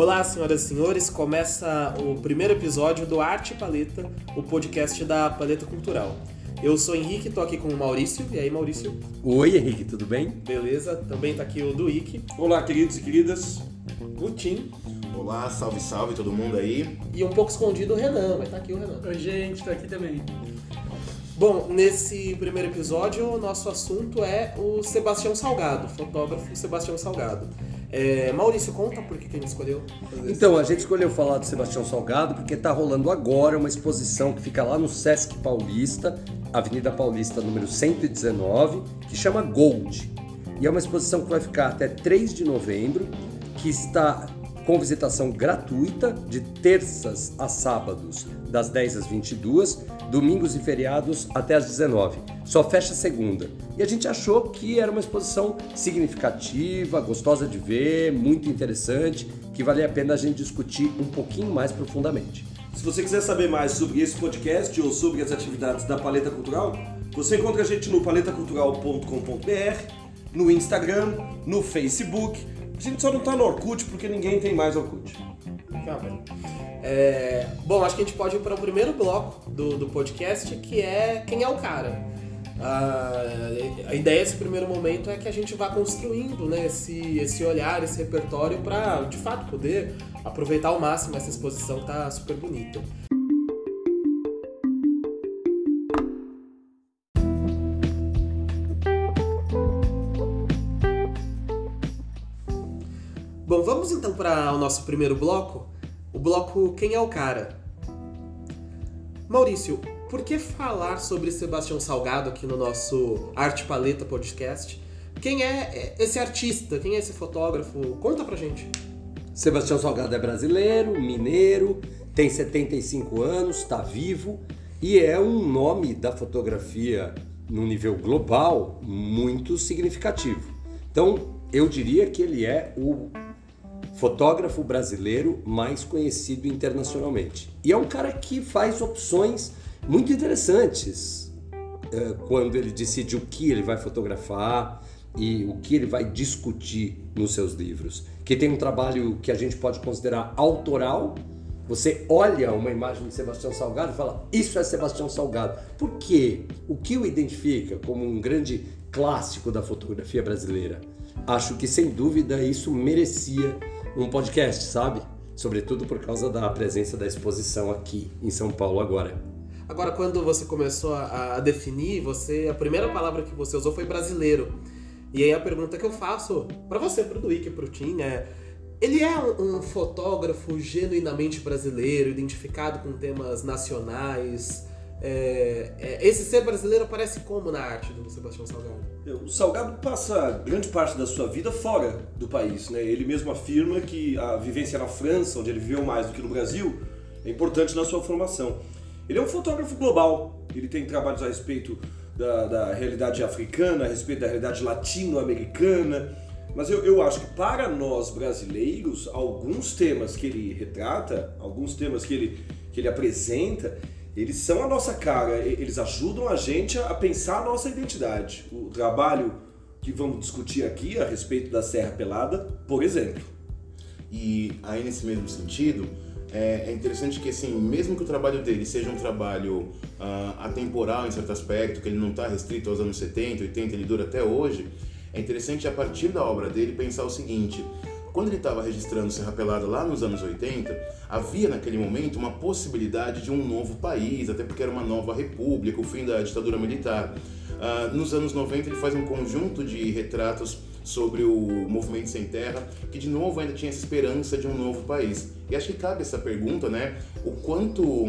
Olá, senhoras e senhores, começa o primeiro episódio do Arte Paleta, o podcast da Paleta Cultural. Eu sou Henrique, tô aqui com o Maurício. E aí, Maurício? Oi, Henrique, tudo bem? Beleza, também tá aqui o Duíque. Olá, queridos e queridas. O Tim. Olá, salve, salve todo mundo aí. E um pouco escondido o Renan, mas tá aqui o Renan. Oi, gente, tô aqui também. Bom, nesse primeiro episódio, o nosso assunto é o Sebastião Salgado, fotógrafo Sebastião Salgado. É, Maurício, conta por que, a gente escolheu Então, a gente escolheu falar do Sebastião Salgado porque está rolando agora uma exposição que fica lá no Sesc Paulista, Avenida Paulista número 119, que chama Gold. E é uma exposição que vai ficar até 3 de novembro, que está com visitação gratuita de terças a sábados, das 10 às 22, domingos e feriados até às 19. Só fecha segunda. E a gente achou que era uma exposição significativa, gostosa de ver, muito interessante, que valia a pena a gente discutir um pouquinho mais profundamente. Se você quiser saber mais sobre esse podcast ou sobre as atividades da Paleta Cultural, você encontra a gente no paletacultural.com.br, no Instagram, no Facebook. A gente só não tá no Orkut porque ninguém tem mais Orkut. Calma. É, bom, acho que a gente pode ir para o primeiro bloco do, do podcast, que é quem é o cara. Ah, a ideia desse primeiro momento é que a gente vá construindo né, esse, esse olhar, esse repertório para, de fato, poder aproveitar ao máximo essa exposição que tá super bonita. Para o nosso primeiro bloco, o bloco Quem é o Cara? Maurício, por que falar sobre Sebastião Salgado aqui no nosso Arte Paleta Podcast? Quem é esse artista? Quem é esse fotógrafo? Conta pra gente. Sebastião Salgado é brasileiro, mineiro, tem 75 anos, está vivo e é um nome da fotografia no nível global muito significativo. Então, eu diria que ele é o fotógrafo brasileiro mais conhecido internacionalmente. E é um cara que faz opções muito interessantes eh, quando ele decide o que ele vai fotografar e o que ele vai discutir nos seus livros. Que tem um trabalho que a gente pode considerar autoral. Você olha uma imagem de Sebastião Salgado e fala: Isso é Sebastião Salgado. Por quê? O que o identifica como um grande clássico da fotografia brasileira? Acho que sem dúvida isso merecia um podcast, sabe? Sobretudo por causa da presença da exposição aqui em São Paulo agora. Agora, quando você começou a, a definir, você a primeira palavra que você usou foi brasileiro. E aí a pergunta que eu faço para você, pro Duíque, pro Tim, é... Ele é um, um fotógrafo genuinamente brasileiro, identificado com temas nacionais, é, é, esse ser brasileiro aparece como na arte do Sebastião Salgado? O Salgado passa grande parte da sua vida fora do país. Né? Ele mesmo afirma que a vivência na França, onde ele viveu mais do que no Brasil, é importante na sua formação. Ele é um fotógrafo global, ele tem trabalhos a respeito da, da realidade africana, a respeito da realidade latino-americana, mas eu, eu acho que para nós brasileiros, alguns temas que ele retrata, alguns temas que ele, que ele apresenta, eles são a nossa cara, eles ajudam a gente a pensar a nossa identidade. O trabalho que vamos discutir aqui a respeito da Serra Pelada, por exemplo. E aí nesse mesmo sentido, é, é interessante que assim, mesmo que o trabalho dele seja um trabalho uh, atemporal em certo aspecto, que ele não está restrito aos anos 70, 80, ele dura até hoje, é interessante a partir da obra dele pensar o seguinte, quando ele estava registrando Serra Pelada lá nos anos 80, havia naquele momento uma possibilidade de um novo país, até porque era uma nova república, o fim da ditadura militar. Uh, nos anos 90 ele faz um conjunto de retratos sobre o movimento sem terra, que de novo ainda tinha essa esperança de um novo país. E acho que cabe essa pergunta, né? O quanto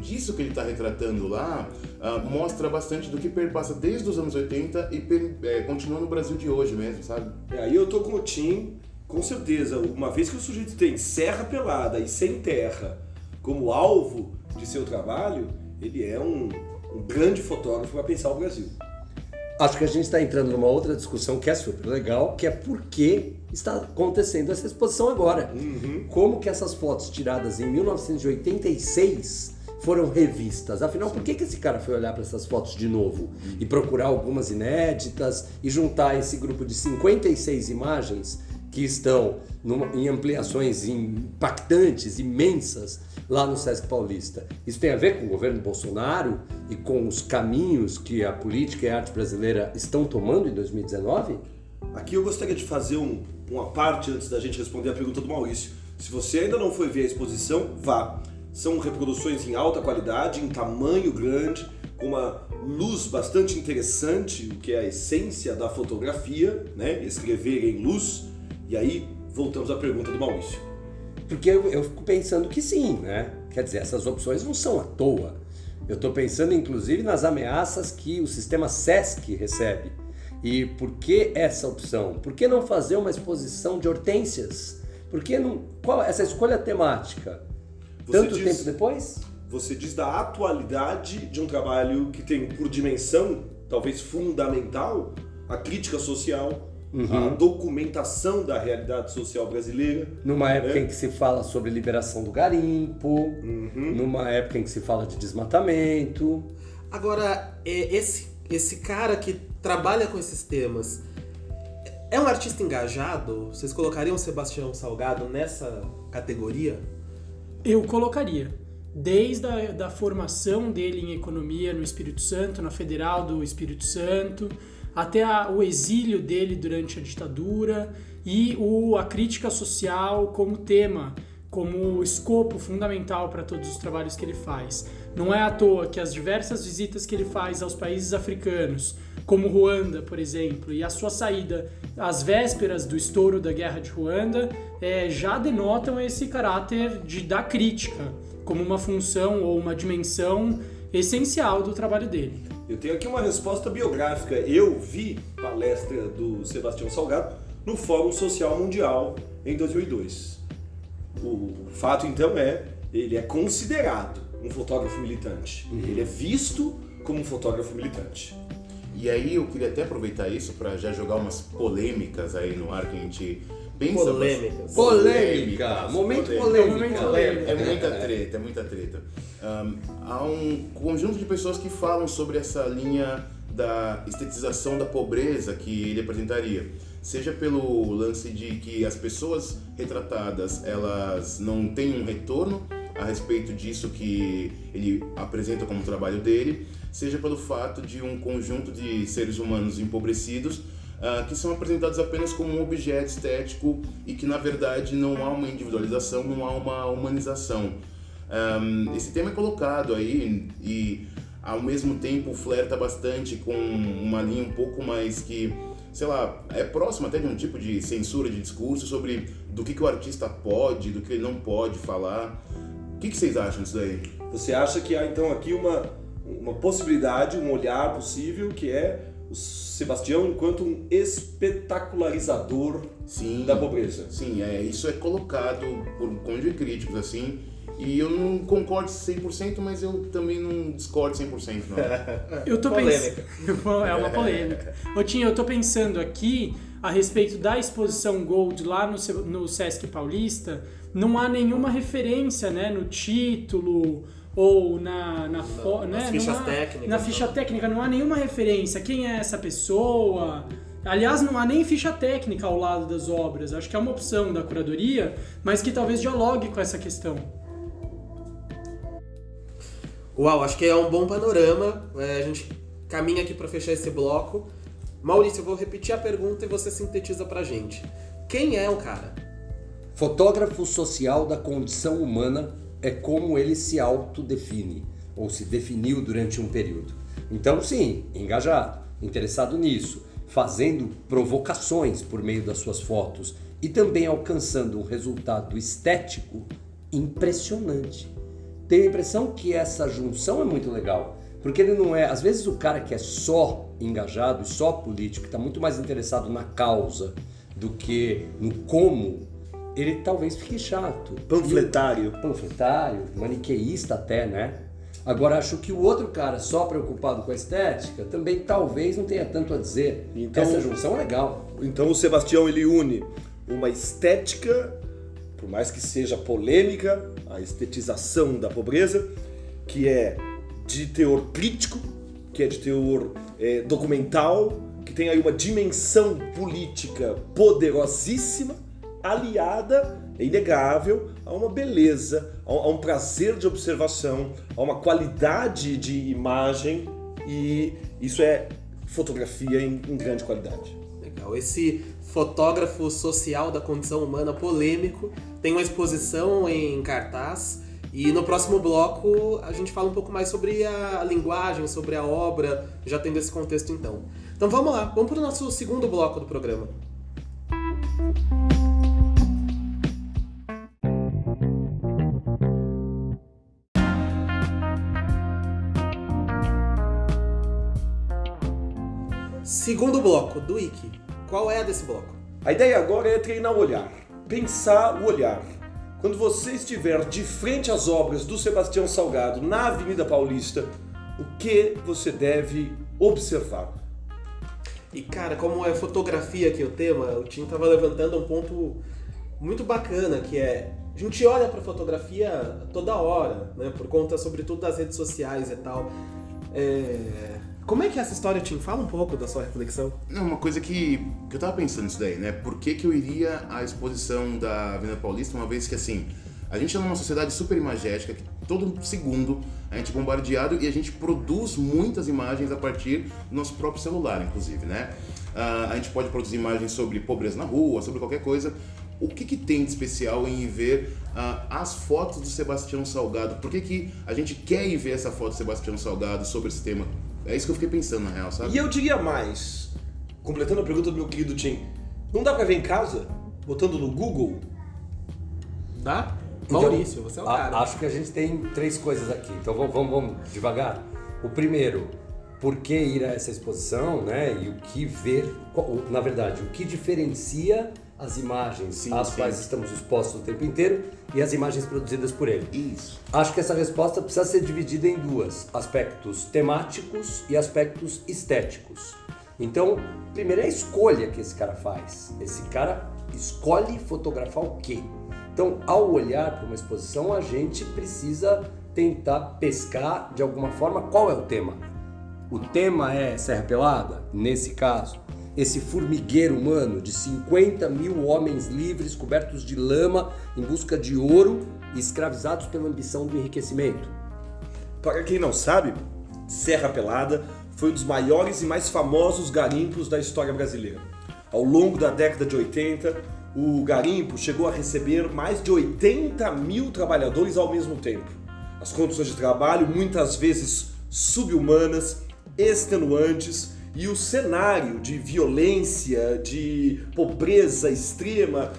disso que ele está retratando lá uh, mostra bastante do que perpassa desde os anos 80 e é, continua no Brasil de hoje mesmo, sabe? É, aí eu tô com o Tim, com certeza, uma vez que o sujeito tem serra pelada e sem terra como alvo de seu trabalho, ele é um, um grande fotógrafo para pensar o Brasil. Acho que a gente está entrando numa outra discussão que é super legal, que é por que está acontecendo essa exposição agora. Uhum. Como que essas fotos tiradas em 1986 foram revistas? Afinal, por que, que esse cara foi olhar para essas fotos de novo e procurar algumas inéditas e juntar esse grupo de 56 imagens que estão numa, em ampliações impactantes, imensas, lá no Sesc Paulista. Isso tem a ver com o governo Bolsonaro e com os caminhos que a política e a arte brasileira estão tomando em 2019? Aqui eu gostaria de fazer um, uma parte antes da gente responder a pergunta do Maurício. Se você ainda não foi ver a exposição, vá. São reproduções em alta qualidade, em tamanho grande, com uma luz bastante interessante, o que é a essência da fotografia, né? Escrever em luz. E aí voltamos à pergunta do Maurício. Porque eu, eu fico pensando que sim, né? Quer dizer, essas opções não são à toa. Eu estou pensando inclusive nas ameaças que o sistema SESC recebe. E por que essa opção? Por que não fazer uma exposição de hortênsias? Por que não. Qual essa escolha temática? Você Tanto diz- tempo depois? Você diz da atualidade de um trabalho que tem por dimensão, talvez fundamental, a crítica social, a documentação da realidade social brasileira. Numa época É. em que se fala sobre liberação do garimpo, numa época em que se fala de desmatamento. Agora, é, esse, esse cara que trabalha com esses temas é um artista engajado? Vocês colocariam o Sebastião Salgado nessa categoria? Eu colocaria. Desde a da formação dele em economia no Espírito Santo, na Federal do Espírito Santo, até a- o exílio dele durante a ditadura e o, a crítica social como tema, como escopo fundamental para todos os trabalhos que ele faz. Não é à toa que as diversas visitas que ele faz aos países africanos, como Ruanda, por exemplo, e a sua saída às vésperas do estouro da guerra de Ruanda, eh, já denotam esse caráter de da crítica como uma função ou uma dimensão essencial do trabalho dele. Eu tenho aqui uma resposta biográfica. Eu vi palestra do Sebastião Salgado no Fórum Social Mundial em 2002. O fato então é, ele é considerado um fotógrafo militante. Ele é visto como um fotógrafo militante. E aí eu queria até aproveitar isso para já jogar umas polêmicas aí no ar que a gente pensa. Polêmicas. Polêmica! Momento polêmica! Momento polêmica. É muita treta, é muita treta. Ahn, há um conjunto de pessoas que falam sobre essa linha da estetização da pobreza que ele apresentaria. Seja pelo lance de que as pessoas retratadas elas não têm um retorno a respeito disso que ele apresenta como trabalho dele, seja pelo fato de um conjunto de seres humanos empobrecidos ah, que são apresentados apenas como um objeto estético e que na verdade não há uma individualização, não há uma humanização. Ahm, esse tema é colocado aí e ao mesmo tempo flerta bastante com uma linha um pouco mais que, sei lá, é próxima até de um tipo de censura de discurso sobre do que, que o artista pode, do que ele não pode falar. O que, que vocês acham disso daí? Você acha que há então aqui uma, uma possibilidade, um olhar possível que é o Sebastião enquanto um espetacularizador Sim. da pobreza? Sim, é, isso é colocado por um conjunto de críticos, assim, e eu não concordo 100%, mas eu também não discordo 100%, não. Eu tô Polêmica. pensando. É uma polêmica. Ô, Tinha, eu tô pensando aqui a respeito da exposição Gold lá no, no Sesc Paulista. Não há nenhuma referência né, no título ou na, na fo- nas né, fichas não há- técnicas, Na ficha técnica não há nenhuma referência. Quem é essa pessoa? Aliás, não há nem ficha técnica ao lado das obras. Acho que é uma opção da curadoria, mas que talvez dialogue com essa questão. Uau, acho que é um bom panorama. É, a gente caminha aqui para fechar esse bloco. Maurício, eu vou repetir a pergunta e você sintetiza pra gente. Quem é o cara? Fotógrafo social da condição humana é como ele se autodefine, ou se definiu durante um período. Então, sim, engajado, interessado nisso, fazendo provocações por meio das suas fotos e também alcançando um resultado estético impressionante. Tenho a impressão que essa junção é muito legal, porque ele não é. Às vezes, o cara que é só engajado e só político, está muito mais interessado na causa do que no como, ele talvez fique chato. Panfletário. Panfletário, maniqueísta até, né? Agora, acho que o outro cara só preocupado com a estética também talvez não tenha tanto a dizer. Então- Essa junção é legal. Então o Sebastião ele une uma estética, por mais que seja polêmica, a estetização da pobreza, que é de teor crítico, que é de teor é, documental, que tem aí uma dimensão política poderosíssima, aliada, é inegável, a uma beleza, a um prazer de observação, a uma qualidade de imagem e isso é fotografia em, em grande qualidade. Legal. Esse fotógrafo social da condição humana polêmico tem uma exposição em cartaz e no próximo bloco a gente fala um pouco mais sobre a linguagem, sobre a obra, já tendo esse contexto então. Então vamos lá, vamos para o nosso segundo bloco do programa. Segundo bloco do Wiki. Qual é a desse bloco? A ideia agora é treinar o olhar, pensar o olhar. Quando você estiver de frente às obras do Sebastião Salgado na Avenida Paulista, o que você deve observar? E cara, como é fotografia aqui o tema, o Tim estava levantando um ponto muito bacana, que é a gente olha para fotografia toda hora, né? Por conta, sobretudo, das redes sociais e tal. É... Como é que essa história, Tim? Fala um pouco da sua reflexão. Não, uma coisa que, que eu tava pensando nisso daí, né? Por que, que eu iria à exposição da Avenida Paulista, uma vez que, assim, a gente é numa sociedade super imagética, que todo segundo a gente é bombardeado e a gente produz muitas imagens a partir do nosso próprio celular, inclusive, né? Uh, a gente pode produzir imagens sobre pobreza na rua, sobre qualquer coisa. O que, que tem de especial em ver uh, as fotos do Sebastião Salgado? Por que, que a gente quer ir ver essa foto do Sebastião Salgado sobre esse tema é isso que eu fiquei pensando, na real, sabe? E eu diria mais, completando a pergunta do meu querido Tim, não dá pra ver em casa, botando no Google? Dá? Então, Maurício, você é o cara. Acho que a gente tem três coisas aqui, então vamos, vamos, vamos devagar. O primeiro, por que ir a essa exposição, né? E o que ver, na verdade, o que diferencia as imagens sim, às sim. quais estamos expostos o tempo inteiro e as imagens produzidas por ele. Isso. Acho que essa resposta precisa ser dividida em duas: aspectos temáticos e aspectos estéticos. Então, primeiro é a escolha que esse cara faz. Esse cara escolhe fotografar o quê? Então, ao olhar para uma exposição, a gente precisa tentar pescar de alguma forma qual é o tema. O tema é Serra Pelada, nesse caso esse formigueiro humano de 50 mil homens livres cobertos de lama em busca de ouro e escravizados pela ambição do enriquecimento. Para quem não sabe, Serra Pelada foi um dos maiores e mais famosos garimpos da história brasileira. Ao longo da década de 80, o garimpo chegou a receber mais de 80 mil trabalhadores ao mesmo tempo. As condições de trabalho, muitas vezes subhumanas, extenuantes, e o cenário de violência, de pobreza extrema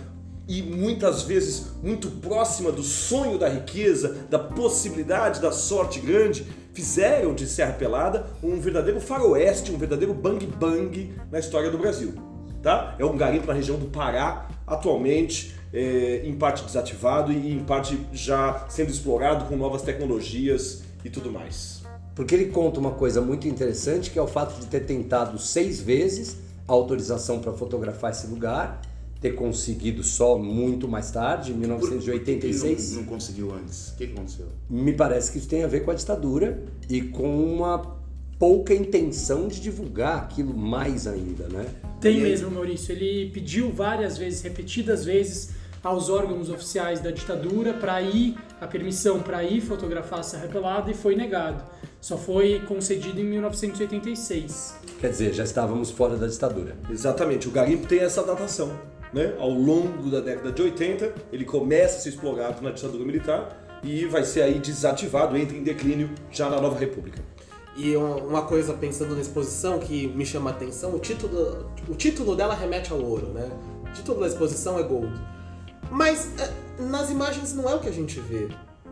e muitas vezes muito próxima do sonho da riqueza, da possibilidade da sorte grande, fizeram de Serra Pelada um verdadeiro faroeste, um verdadeiro bang bang na história do Brasil. Tá? É um garimpo na região do Pará, atualmente é, em parte desativado e em parte já sendo explorado com novas tecnologias e tudo mais. Porque ele conta uma coisa muito interessante, que é o fato de ter tentado seis vezes a autorização para fotografar esse lugar, ter conseguido só muito mais tarde, em 1986. Por que não, não conseguiu antes? O que, que aconteceu? Me parece que isso tem a ver com a ditadura e com uma pouca intenção de divulgar aquilo mais ainda, né? Tem mesmo, Maurício. Ele pediu várias vezes, repetidas vezes, aos órgãos oficiais da ditadura para ir, a permissão para ir fotografar a Serra Pelada e foi negado. Só foi concedido em 1986. Quer dizer, já estávamos fora da ditadura. Exatamente, o garimpo tem essa datação. Né? Ao longo da década de 80, ele começa a ser explorado na ditadura militar e vai ser aí desativado, entra em declínio já na nova república. E uma coisa pensando na exposição que me chama a atenção, o título, o título dela remete ao ouro, né? O título da exposição é Gold. Mas é, nas imagens não é o que a gente vê.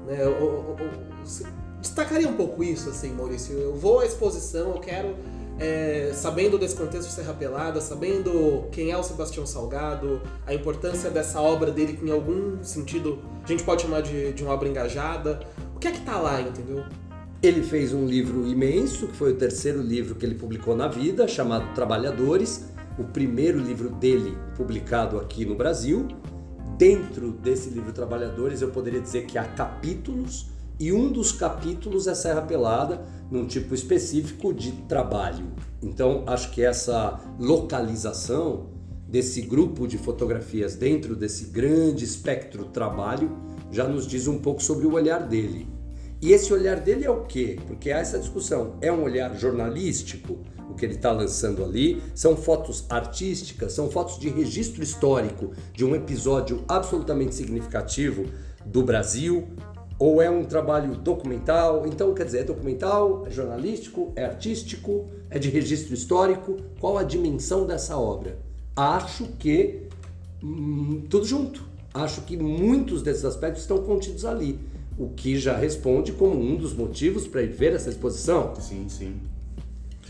Né? O, o, o, destacaria um pouco isso, assim, Maurício. Eu vou à exposição, eu quero, é, sabendo desse contexto de Serra Pelada, sabendo quem é o Sebastião Salgado, a importância dessa obra dele, que em algum sentido a gente pode chamar de, de uma obra engajada. O que é que tá lá, entendeu? Ele fez um livro imenso, que foi o terceiro livro que ele publicou na vida, chamado Trabalhadores, o primeiro livro dele publicado aqui no Brasil. Dentro desse livro Trabalhadores, eu poderia dizer que há capítulos e um dos capítulos é Serra Pelada, num tipo específico de trabalho. Então, acho que essa localização desse grupo de fotografias dentro desse grande espectro trabalho já nos diz um pouco sobre o olhar dele. E esse olhar dele é o quê? Porque há essa discussão. É um olhar jornalístico, o que ele está lançando ali? São fotos artísticas, são fotos de registro histórico de um episódio absolutamente significativo do Brasil, ou é um trabalho documental? Então, quer dizer, é documental, é jornalístico, é artístico, é de registro histórico? Qual a dimensão dessa obra? Acho que hum, tudo junto. Acho que muitos desses aspectos estão contidos ali, o que já responde como um dos motivos para ir ver essa exposição. Sim, sim.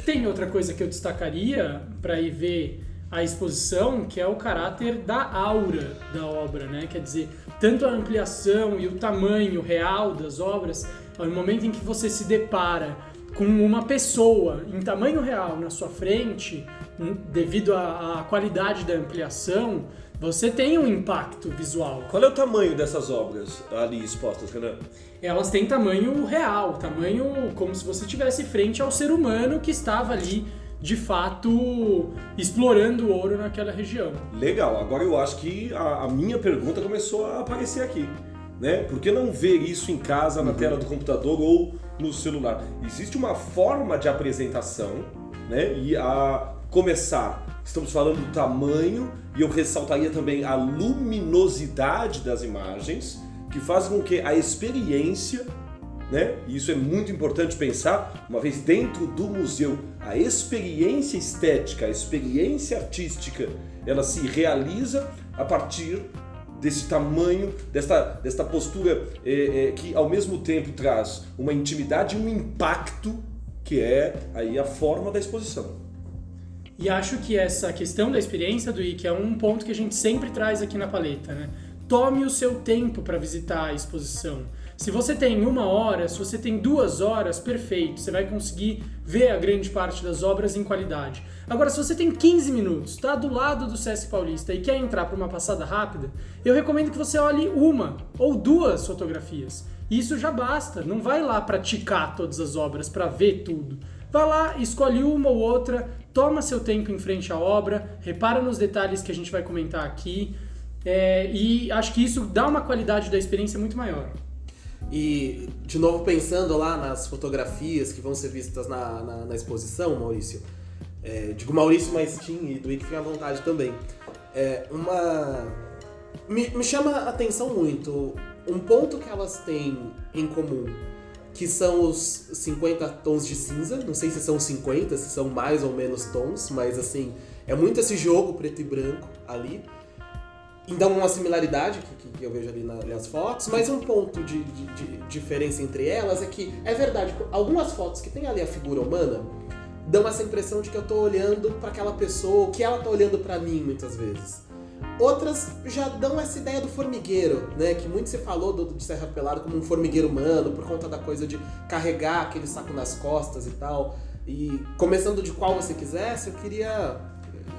Tem outra coisa que eu destacaria para ir ver a exposição, que é o caráter da aura da obra, né? Quer dizer, tanto a ampliação e o tamanho real das obras, ao momento em que você se depara com uma pessoa em tamanho real na sua frente, devido à, à qualidade da ampliação, você tem um impacto visual. Qual é o tamanho dessas obras ali expostas, Renan? Elas têm tamanho real, tamanho como se você estivesse frente ao ser humano que estava ali de fato explorando o ouro naquela região. Legal, agora eu acho que a, a minha pergunta começou a aparecer aqui. Né? Por que não ver isso em casa, na uhum. tela do computador ou no celular? Existe uma forma de apresentação, né? E a começar, estamos falando do tamanho e eu ressaltaria também a luminosidade das imagens, que fazem com que a experiência né? E isso é muito importante pensar, uma vez dentro do museu, a experiência estética, a experiência artística, ela se realiza a partir desse tamanho, desta, desta postura é, é, que ao mesmo tempo traz uma intimidade e um impacto que é aí a forma da exposição. E acho que essa questão da experiência do IK é um ponto que a gente sempre traz aqui na paleta, né? Tome o seu tempo para visitar a exposição. Se você tem uma hora, se você tem duas horas, perfeito, você vai conseguir ver a grande parte das obras em qualidade. Agora, se você tem 15 minutos, está do lado do Sesc Paulista e quer entrar para uma passada rápida, eu recomendo que você olhe uma ou duas fotografias. Isso já basta, não vai lá praticar todas as obras para ver tudo. Vai lá, escolhe uma ou outra, toma seu tempo em frente à obra, repara nos detalhes que a gente vai comentar aqui, é, e acho que isso dá uma qualidade da experiência muito maior. E, de novo, pensando lá nas fotografias que vão ser vistas na, na, na exposição, Maurício, é, digo Maurício, mas Tim e Ike fiquem à vontade também. É, uma. Me, me chama a atenção muito um ponto que elas têm em comum, que são os 50 tons de cinza. Não sei se são 50, se são mais ou menos tons, mas assim, é muito esse jogo preto e branco ali. Então, uma similaridade que, que eu vejo ali nas fotos, mas um ponto de, de, de, diferença entre elas é que, é verdade, algumas fotos que tem ali a figura humana dão essa impressão de que eu tô olhando para aquela pessoa, que ela tá olhando para mim muitas vezes. Outras já dão essa ideia do formigueiro, né? Que muito se falou do, de Serra Pelado como um formigueiro humano, por conta da coisa de carregar aquele saco nas costas e tal. E começando de qual você quisesse, eu queria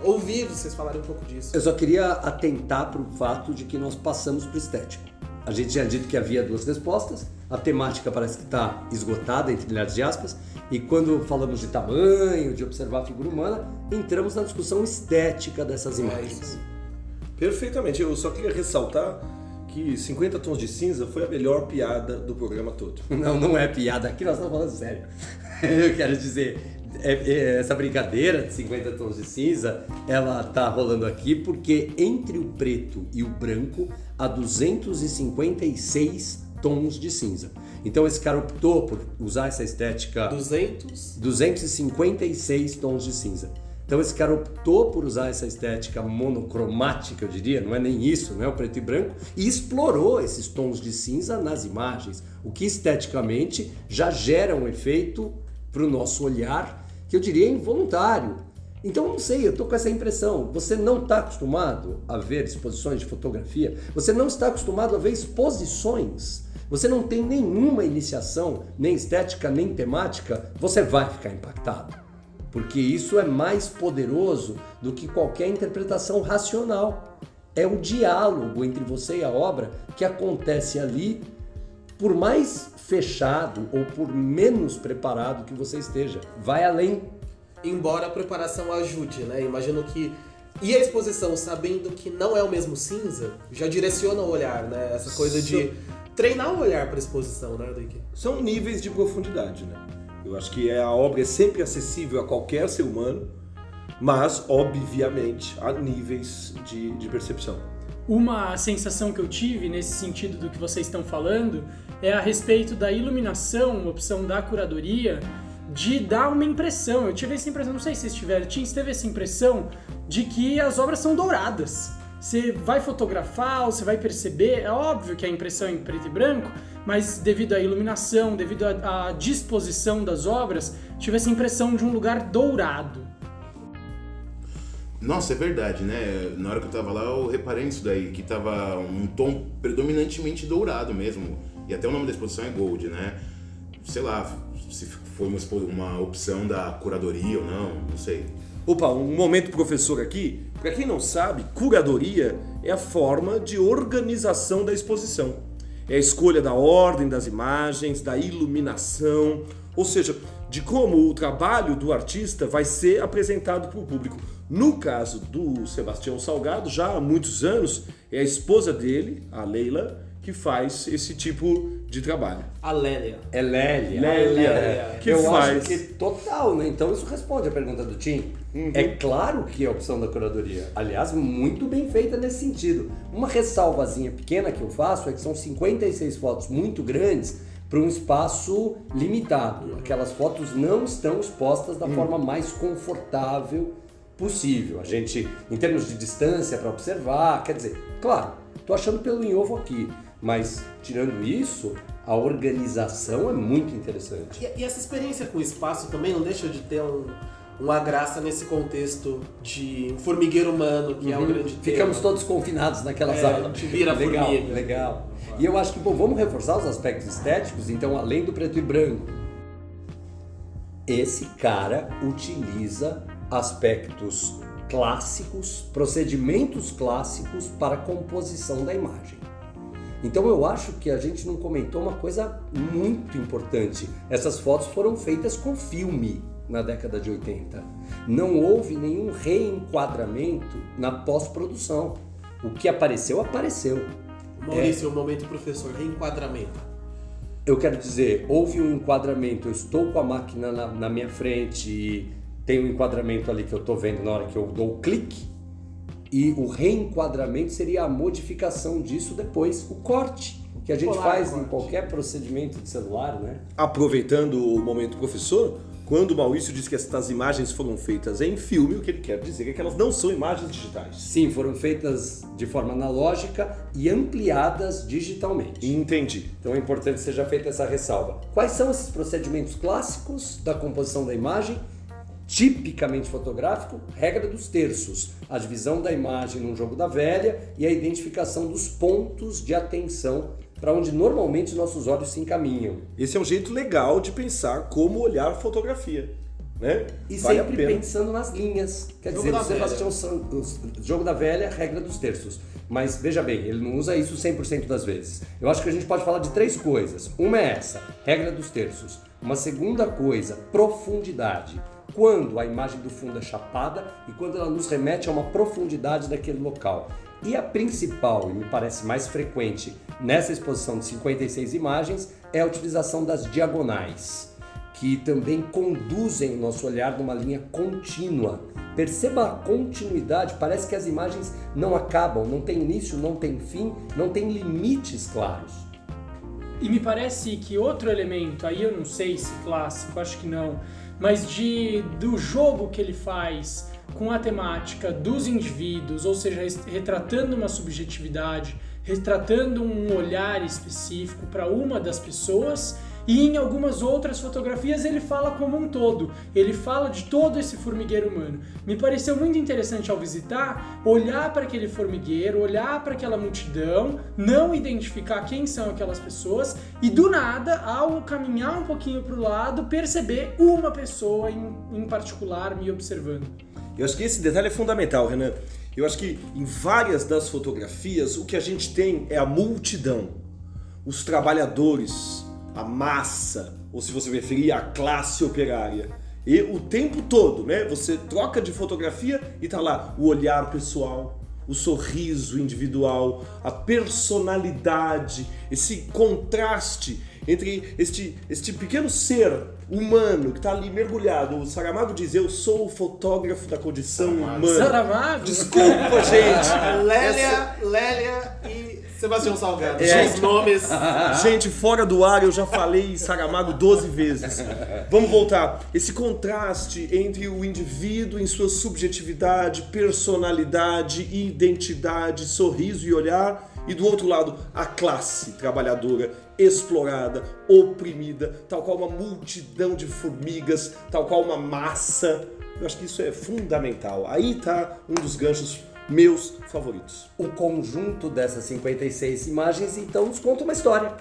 ouvir vocês falarem um pouco disso. Eu só queria atentar para o fato de que nós passamos para estético. A gente tinha dito que havia duas respostas, a temática parece que está esgotada, entre milhares de aspas, e quando falamos de tamanho, de observar a figura humana, entramos na discussão estética dessas é imagens. É Perfeitamente, eu só queria ressaltar que 50 tons de cinza foi a melhor piada do programa todo. Não, não é piada, aqui nós estamos falando sério. Eu quero dizer, essa brincadeira de 50 tons de cinza, ela tá rolando aqui porque entre o preto e o branco há 256 tons de cinza. Então esse cara optou por usar essa estética 200 256 tons de cinza. Então esse cara optou por usar essa estética monocromática, eu diria, não é nem isso, não é o preto e branco, e explorou esses tons de cinza nas imagens, o que esteticamente já gera um efeito para o nosso olhar que eu diria involuntário. Então, não sei, eu estou com essa impressão. Você não está acostumado a ver exposições de fotografia, você não está acostumado a ver exposições, você não tem nenhuma iniciação, nem estética, nem temática, você vai ficar impactado. Porque isso é mais poderoso do que qualquer interpretação racional. É o diálogo entre você e a obra que acontece ali por mais fechado ou por menos preparado que você esteja. Vai além. Embora a preparação ajude, né? Imagino que. E a exposição, sabendo que não é o mesmo cinza, já direciona o olhar, né? Essa coisa de treinar o olhar para exposição, né, Dick? São níveis de profundidade, né? Eu acho que a obra é sempre acessível a qualquer ser humano, mas, obviamente, há níveis de, de percepção. Uma sensação que eu tive nesse sentido do que vocês estão falando é a respeito da iluminação, opção da curadoria, de dar uma impressão. Eu tive essa impressão, não sei se vocês tiveram, tinha, teve essa impressão de que as obras são douradas. Você vai fotografar, você vai perceber, é óbvio que a impressão é em preto e branco, mas devido à iluminação, devido à, à disposição das obras, tive essa impressão de um lugar dourado. Nossa, é verdade, né? Na hora que eu tava lá, eu reparei nisso daí, que tava um tom predominantemente dourado mesmo. Até o nome da exposição é Gold, né? Sei lá se foi uma, uma opção da curadoria ou não, não sei. Opa, um momento professor aqui. Para quem não sabe, curadoria é a forma de organização da exposição. É a escolha da ordem das imagens, da iluminação, ou seja, de como o trabalho do artista vai ser apresentado para o público. No caso do Sebastião Salgado, já há muitos anos, é a esposa dele, a Leila, que faz esse tipo de trabalho. A Lélia. É Lélia. Lélia, É, que eu faz. acho que total, né? Então isso responde a pergunta do Tim. É claro que é a opção da curadoria. Aliás, muito bem feita nesse sentido. Uma ressalvazinha pequena que eu faço é que são 56 fotos muito grandes para um espaço limitado. Aquelas fotos não estão expostas da forma mais confortável possível. A gente, em termos de distância para observar, quer dizer, claro, tô achando pelo em ovo aqui, mas tirando isso, a organização é muito interessante. E, e essa experiência com o espaço também não deixa de ter um, uma graça nesse contexto de um formigueiro humano, que é um grande tema. Ficamos todos confinados naquela É, sala. te vira legal, formiga. legal. E eu acho que, bom, vamos reforçar os aspectos estéticos, então, além do preto e branco. Esse cara utiliza aspectos clássicos, procedimentos clássicos para a composição da imagem. Então eu acho que a gente não comentou uma coisa muito importante. Essas fotos foram feitas com filme na década de 80. Não houve nenhum reenquadramento na pós-produção. O que apareceu, apareceu. Maurício, o momento professor, reenquadramento. Eu quero dizer, houve um enquadramento, eu estou com a máquina na, na minha frente e tem um enquadramento ali que eu estou vendo na hora que eu dou o clique. E o reenquadramento seria a modificação disso depois, o corte, que a gente Colar, faz corte. em qualquer procedimento de celular, né? Aproveitando o momento professor, quando o Maurício diz que estas imagens foram feitas em filme, o que ele quer dizer é que elas não são imagens digitais. Sim, foram feitas de forma analógica e ampliadas digitalmente. Entendi. Então é importante que seja feita essa ressalva. Quais são esses procedimentos clássicos da composição da imagem? Tipicamente fotográfico, regra dos terços, a divisão da imagem num jogo da velha e a identificação dos pontos de atenção para onde normalmente nossos olhos se encaminham. Esse é um jeito legal de pensar como olhar fotografia, né? E Vale sempre pensando nas linhas. Quer Jogo dizer, o Sebastião Santos, jogo da velha, regra dos terços. Mas veja bem, ele não usa isso 100% das vezes. Eu acho que a gente pode falar de três coisas. Uma é essa, regra dos terços. Uma segunda coisa, profundidade. Quando a imagem do fundo é chapada e quando ela nos remete a uma profundidade daquele local. E a principal, e me parece mais frequente nessa exposição de 56 imagens, é a utilização das diagonais que também conduzem o nosso olhar numa linha contínua. Perceba a continuidade, parece que as imagens não acabam, não tem início, não tem fim, não tem limites claros. E me parece que outro elemento, aí eu não sei se clássico, acho que não, mas de do jogo que ele faz com a temática dos indivíduos, ou seja, retratando uma subjetividade, retratando um olhar específico para uma das pessoas, e em algumas outras fotografias ele fala como um todo, ele fala de todo esse formigueiro humano. Me pareceu muito interessante ao visitar, olhar para aquele formigueiro, olhar para aquela multidão, não identificar quem são aquelas pessoas e do nada, ao caminhar um pouquinho para o lado, perceber uma pessoa em, em particular me observando. Eu acho que esse detalhe é fundamental, Renan. Eu acho que em várias das fotografias o que a gente tem é a multidão. os trabalhadores, a massa, ou se você preferir, a classe operária. E o tempo todo, né? Você troca de fotografia e tá lá o olhar pessoal, o sorriso individual, a personalidade, esse contraste entre este, este pequeno ser humano que está ali mergulhado. O Saramago diz: Eu sou o fotógrafo da condição humana. Saramago? Desculpa, gente. Lélia, Lélia e Sebastião Salgado. É. Os nomes. Gente, fora do ar eu já falei Saramago 12 vezes. Vamos voltar. Esse contraste entre o indivíduo em sua subjetividade, personalidade, identidade, sorriso e olhar, e do outro lado, a classe trabalhadora, explorada, oprimida, tal qual uma multidão de formigas, tal qual uma massa. Eu acho que isso é fundamental. Aí tá um dos ganchos meus favoritos. O conjunto dessas 56 imagens então nos conta uma história.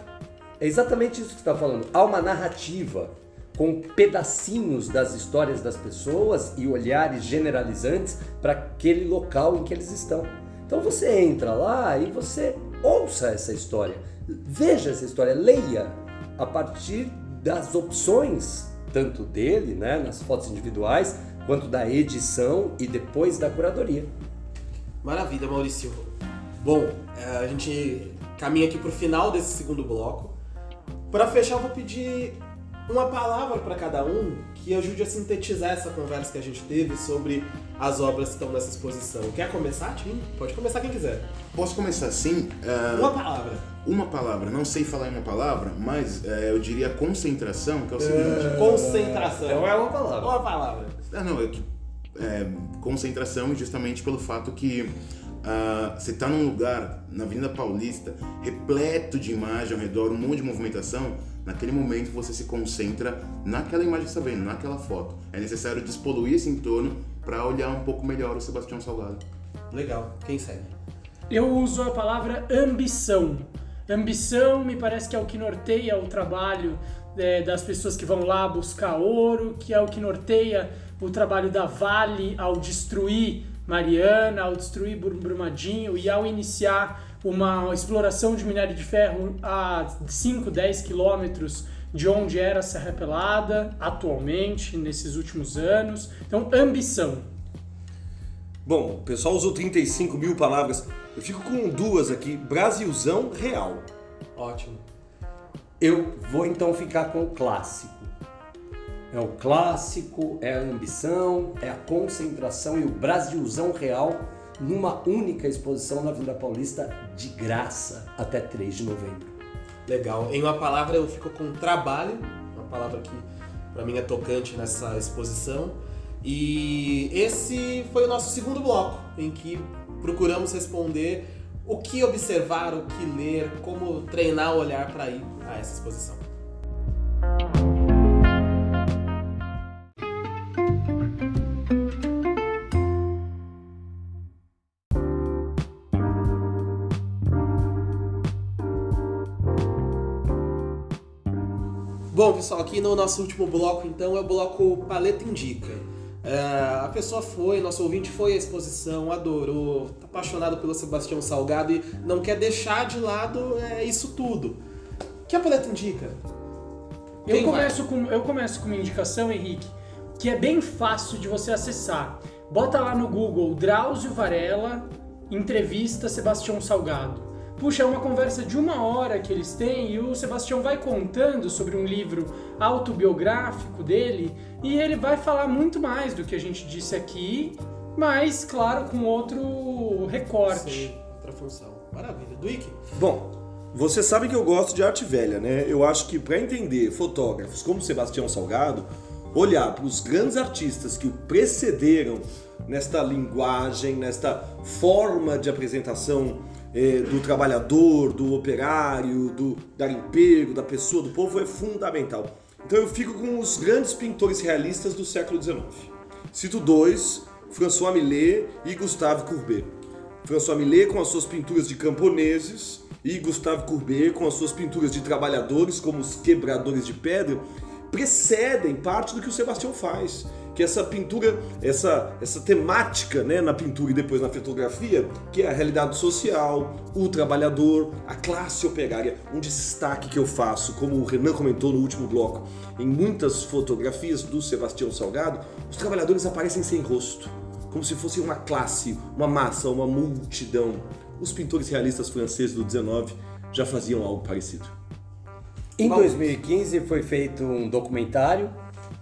É exatamente isso que você está falando. Há uma narrativa com pedacinhos das histórias das pessoas e olhares generalizantes para aquele local em que eles estão. Então você entra lá e você ouça essa história, veja essa história, leia a partir das opções, tanto dele, né, nas fotos individuais, quanto da edição e depois da curadoria. Maravilha, Maurício. Bom, é, a gente caminha aqui pro final desse segundo bloco. Para fechar, eu vou pedir uma palavra para cada um que ajude a sintetizar essa conversa que a gente teve sobre as obras que estão nessa exposição. Quer começar, Tim? Pode começar quem quiser. Posso começar assim? Ah, Uma palavra. uma palavra, não sei falar em uma palavra, mas eh, eu diria concentração, que é o seguinte. Concentração. Então é uma palavra. Uma palavra. Ah, não, é que é, concentração justamente pelo fato que ah, você está num lugar, na Avenida Paulista, repleto de imagem ao redor, um monte de movimentação. Naquele momento você se concentra naquela imagem que você está vendo, naquela foto. É necessário despoluir esse entorno para olhar um pouco melhor o Sebastião Salgado. Legal. Quem segue? Eu uso a palavra ambição. Ambição me parece que é o que norteia o trabalho é, das pessoas que vão lá buscar ouro, que é o que norteia o trabalho da Vale ao destruir Mariana, ao destruir Brum- Brumadinho e ao iniciar uma exploração de minério de ferro a 5, 10 quilômetros de onde era a Serra Pelada, atualmente, nesses últimos anos. Então, ambição. Bom, o pessoal usou 35 mil palavras. Eu fico com duas aqui. Brasilzão real. Ótimo. Eu vou então ficar com o clássico. É o clássico, é a ambição, é a concentração e o Brasilzão real numa única exposição na Avenida Paulista de graça até 3 de novembro. Legal. Em uma palavra eu fico com trabalho, uma palavra que para mim é tocante nessa exposição. E esse foi o nosso segundo bloco, em que procuramos responder o que observar, o que ler, como treinar o olhar para ir a essa exposição. Bom, pessoal, aqui no nosso último bloco, então, é o bloco Paleta Indica. É, a pessoa foi, nosso ouvinte foi à exposição, adorou, tá apaixonado pelo Sebastião Salgado e não quer deixar de lado é, isso tudo. O que a Paleta Indica? Eu Quem vai? começo, com, eu começo com uma indicação, Henrique, que é bem fácil de você acessar. Bota lá no Google Drauzio Varela, entrevista Sebastião Salgado. Puxa, é uma conversa de uma hora que eles têm e o Sebastião vai contando sobre um livro autobiográfico dele e ele vai falar muito mais do que a gente disse aqui, mas, claro, com outro recorte. Sim, outra função. Maravilha. Duíque? Bom, você sabe que eu gosto de arte velha, né? Eu acho que para entender fotógrafos como Sebastião Salgado, olhar para os grandes artistas que o precederam nesta linguagem, nesta forma de apresentação eh, do trabalhador, do operário, do garimpeiro, da pessoa, do povo é fundamental. Então eu fico com os grandes pintores realistas do século XIX. Cito dois, François Millet e Gustave Courbet. François Millet com as suas pinturas de camponeses e Gustave Courbet com as suas pinturas de trabalhadores, como os quebradores de pedra, precedem parte do que o Sebastião faz. Que essa pintura, essa, essa temática né, na pintura e depois na fotografia, que é a realidade social, o trabalhador, a classe operária. Um destaque que eu faço, como o Renan comentou no último bloco, em muitas fotografias do Sebastião Salgado, os trabalhadores aparecem sem rosto, como se fosse uma classe, uma massa, uma multidão. Os pintores realistas franceses do 19 já faziam algo parecido. Em 2015 foi feito um documentário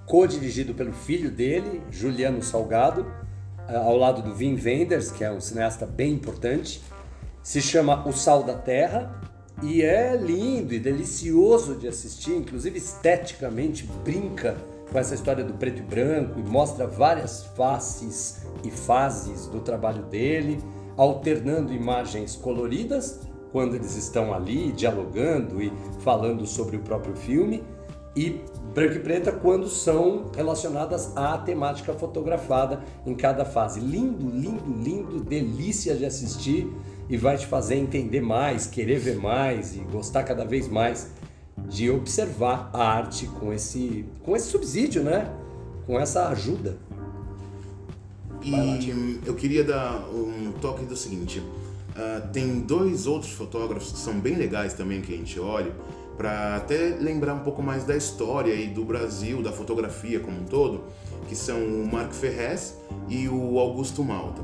co-dirigido pelo filho dele, Juliano Salgado, eh, ao lado do Wim Wenders, que é um cineasta bem importante. Se chama O Sal da Terra e é lindo e delicioso de assistir, inclusive esteticamente brinca com essa história do preto e branco e mostra várias faces e fases do trabalho dele, alternando imagens coloridas quando eles estão ali dialogando e falando sobre o próprio filme e branco e preta quando são relacionadas à temática fotografada em cada fase. Lindo, lindo, lindo, delícia de assistir e vai te fazer entender mais, querer ver mais e gostar cada vez mais de observar a arte com esse, com esse subsídio, né? Com essa ajuda. E eu queria dar um toque do seguinte: uh, tem dois outros fotógrafos que são bem legais também que a gente olha, para até lembrar um pouco mais da história e do Brasil, da fotografia como um todo, que são o Marco Ferrez e o Augusto Malta.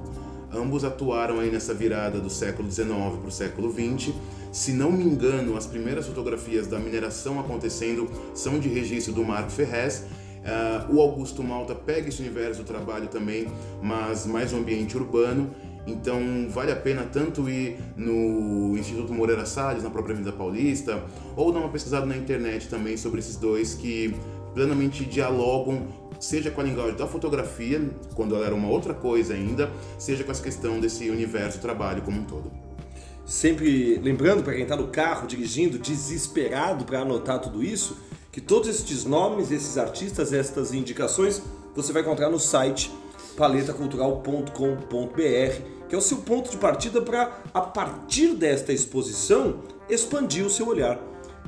Ambos atuaram aí nessa virada do século XIX para o século XX. Se não me engano, as primeiras fotografias da mineração acontecendo são de registro do Marco Ferrez. Uh, o Augusto Malta pega esse universo do trabalho também, mas mais um ambiente urbano. Então vale a pena tanto ir no Instituto Moreira Salles, na própria Avenida Paulista, ou dar uma pesquisada na internet também sobre esses dois que plenamente dialogam seja com a linguagem da fotografia, quando ela era uma outra coisa ainda, seja com essa questão desse universo trabalho como um todo. Sempre lembrando para quem está no carro dirigindo, desesperado para anotar tudo isso, que todos estes nomes, esses artistas, estas indicações, você vai encontrar no site paletacultural.com.br, que é o seu ponto de partida para, a partir desta exposição, expandir o seu olhar.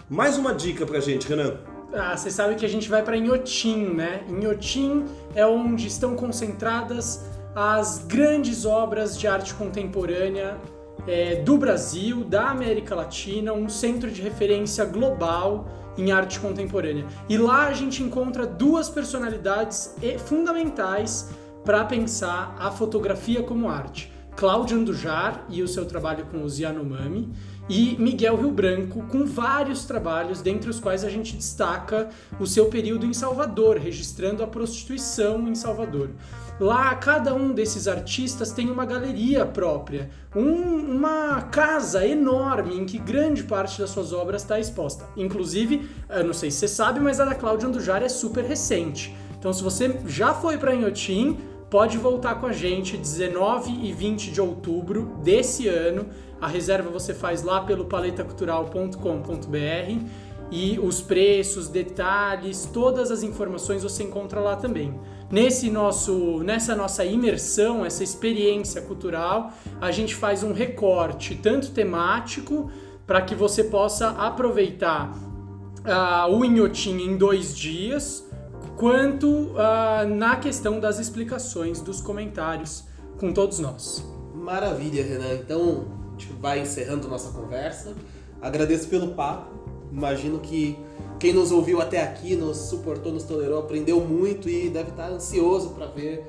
Mais uma dica para a gente, Renan. Ah, você sabe que a gente vai para Inhotim, né? Inhotim é onde estão concentradas as grandes obras de arte contemporânea é, do Brasil, da América Latina, um centro de referência global em arte contemporânea. E lá a gente encontra duas personalidades fundamentais para pensar a fotografia como arte. Cláudio Andujar e o seu trabalho com os Yanomami e Miguel Rio Branco, com vários trabalhos, dentre os quais a gente destaca o seu período em Salvador, registrando a prostituição em Salvador. Lá, cada um desses artistas tem uma galeria própria, um, uma casa enorme em que grande parte das suas obras está exposta. Inclusive, eu não sei se você sabe, mas a da Cláudia Andujar é super recente. Então, se você já foi para Inhotim, pode voltar com a gente 19 e 20 de outubro desse ano. A reserva você faz lá pelo paletacultural.com.br e os preços, detalhes, todas as informações você encontra lá também. Nesse nosso, nessa nossa imersão, essa experiência cultural, a gente faz um recorte tanto temático para que você possa aproveitar uh, o Inhotim em dois dias, quanto uh, na questão das explicações dos comentários com todos nós. Maravilha, Renan. Então, a gente vai encerrando nossa conversa. Agradeço pelo papo. Imagino que quem nos ouviu até aqui, nos suportou, nos tolerou, aprendeu muito e deve estar ansioso para ver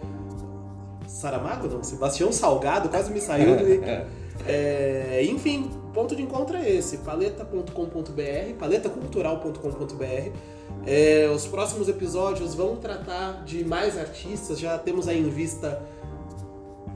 Saramago, não, Sebastião Salgado, quase me saiu. é, é, enfim, ponto de encontro é esse, paleta.com.br, paletacultural.com.br. É, os próximos episódios vão tratar de mais artistas, já temos aí em vista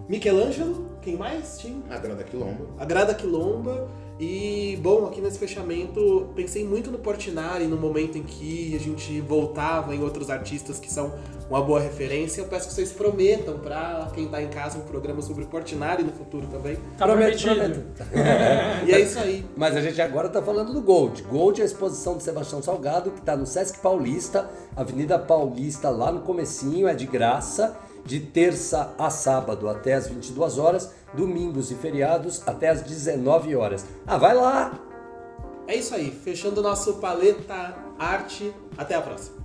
Michelangelo, quem mais, Tim? Agrada Quilomba. Agrada Quilomba. E, bom, aqui nesse fechamento, pensei muito no Portinari, no momento em que a gente voltava em outros artistas que são uma boa referência. Eu peço que vocês prometam para quem tá em casa um programa sobre Portinari no futuro também. Tá prometido. e é isso aí. Mas a gente agora tá falando do Gold. Gold é a exposição de Sebastião Salgado, que tá no Sesc Paulista, Avenida Paulista, lá no comecinho, é de graça de terça a sábado até as 22 horas, domingos e feriados até as 19 horas. Ah, vai lá! É isso aí, fechando nosso Paleta Arte. Até a próxima.